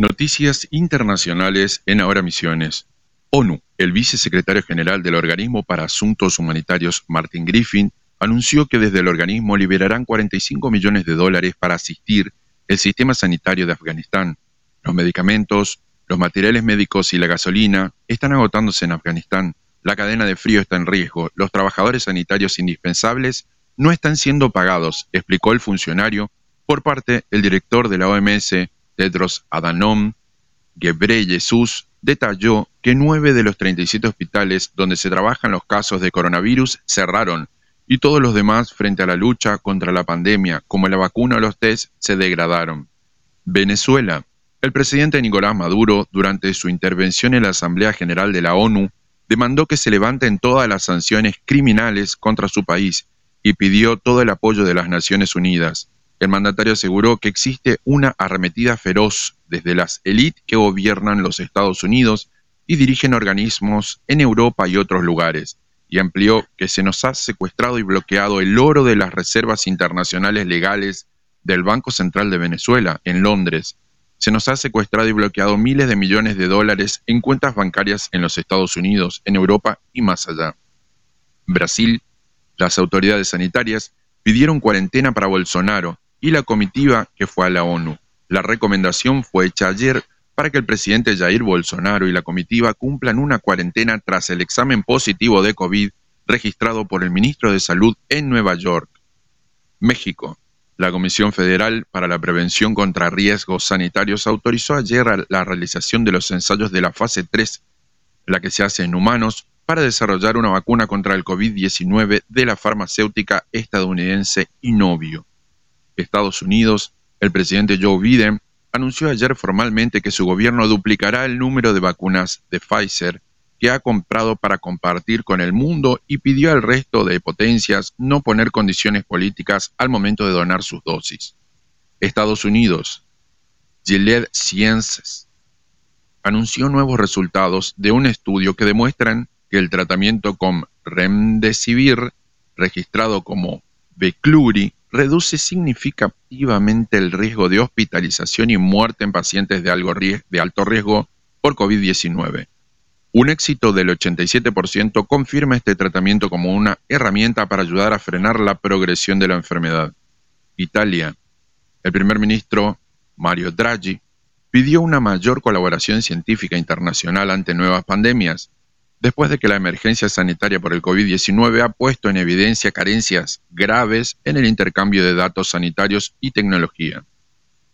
Noticias internacionales en Ahora Misiones. ONU, el vicesecretario general del Organismo para Asuntos Humanitarios, Martin Griffin, anunció que desde el organismo liberarán 45 millones de dólares para asistir el sistema sanitario de Afganistán. Los medicamentos, los materiales médicos y la gasolina están agotándose en Afganistán. La cadena de frío está en riesgo. Los trabajadores sanitarios indispensables no están siendo pagados, explicó el funcionario por parte del director de la OMS, Tedros Adhanom Ghebreyesus, detalló que nueve de los 37 hospitales donde se trabajan los casos de coronavirus cerraron y todos los demás frente a la lucha contra la pandemia, como la vacuna o los test, se degradaron. Venezuela. El presidente Nicolás Maduro, durante su intervención en la Asamblea General de la ONU, demandó que se levanten todas las sanciones criminales contra su país y pidió todo el apoyo de las Naciones Unidas. El mandatario aseguró que existe una arremetida feroz desde las élites que gobiernan los Estados Unidos y dirigen organismos en Europa y otros lugares, y amplió que se nos ha secuestrado y bloqueado el oro de las reservas internacionales legales del Banco Central de Venezuela, en Londres. Se nos ha secuestrado y bloqueado miles de millones de dólares en cuentas bancarias en los Estados Unidos, en Europa y más allá. Brasil, las autoridades sanitarias pidieron cuarentena para Bolsonaro y la comitiva que fue a la ONU. La recomendación fue hecha ayer para que el presidente Jair Bolsonaro y la comitiva cumplan una cuarentena tras el examen positivo de COVID registrado por el ministro de Salud en Nueva York. México. La Comisión Federal para la Prevención contra Riesgos Sanitarios autorizó ayer la realización de los ensayos de la fase 3, la que se hace en humanos, para desarrollar una vacuna contra el COVID-19 de la farmacéutica estadounidense Inovio. Estados Unidos, el presidente Joe Biden anunció ayer formalmente que su gobierno duplicará el número de vacunas de Pfizer que ha comprado para compartir con el mundo y pidió al resto de potencias no poner condiciones políticas al momento de donar sus dosis. Estados Unidos, Gilead Sciences, anunció nuevos resultados de un estudio que demuestran que el tratamiento con Remdesivir, registrado como Becluri, reduce significativamente el riesgo de hospitalización y muerte en pacientes de, alto riesgo por COVID-19. Un éxito del 87% confirma este tratamiento como una herramienta para ayudar a frenar la progresión de la enfermedad. Italia. El primer ministro, Mario Draghi, pidió una mayor colaboración científica internacional ante nuevas pandemias, después de que la emergencia sanitaria por el COVID-19 ha puesto en evidencia carencias graves en el intercambio de datos sanitarios y tecnología.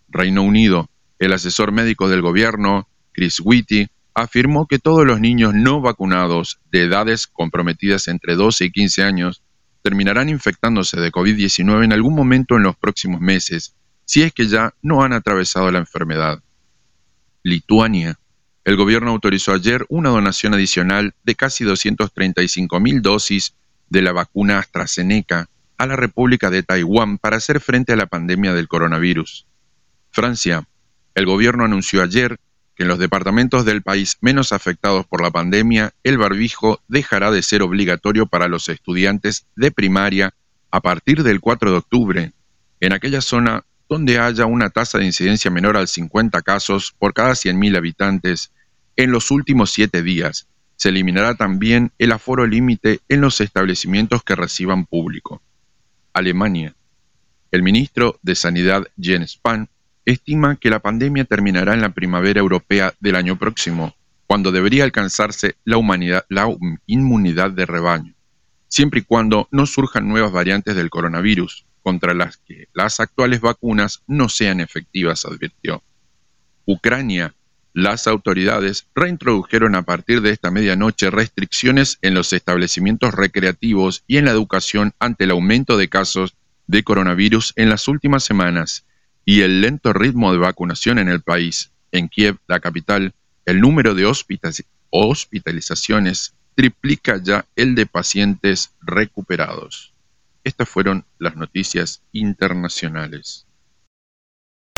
Reino Unido, el asesor médico del gobierno, Chris Whitty, afirmó que todos los niños no vacunados de edades comprometidas entre 12 y 15 años terminarán infectándose de COVID-19 en algún momento en los próximos meses, si es que ya no han atravesado la enfermedad. Lituania, el gobierno autorizó ayer una donación adicional de casi 235 mil dosis de la vacuna AstraZeneca a la República de Taiwán para hacer frente a la pandemia del coronavirus. Francia. El gobierno anunció ayer que en los departamentos del país menos afectados por la pandemia, el barbijo dejará de ser obligatorio para los estudiantes de primaria a partir del 4 de octubre, en aquella zona donde haya una tasa de incidencia menor al 50 casos por cada 100.000 habitantes en los últimos siete días. Se eliminará también el aforo límite en los establecimientos que reciban público. Alemania. El ministro de Sanidad Jens Spahn estima que la pandemia terminará en la primavera europea del año próximo, cuando debería alcanzarse la, la inmunidad de rebaño, siempre y cuando no surjan nuevas variantes del coronavirus, contra las que las actuales vacunas no sean efectivas, advirtió. Ucrania las autoridades reintrodujeron a partir de esta medianoche restricciones en los establecimientos recreativos y en la educación ante el aumento de casos de coronavirus en las últimas semanas y el lento ritmo de vacunación en el país. En Kiev, la capital, el número de hospitalizaciones triplica ya el de pacientes recuperados. Estas fueron las noticias internacionales.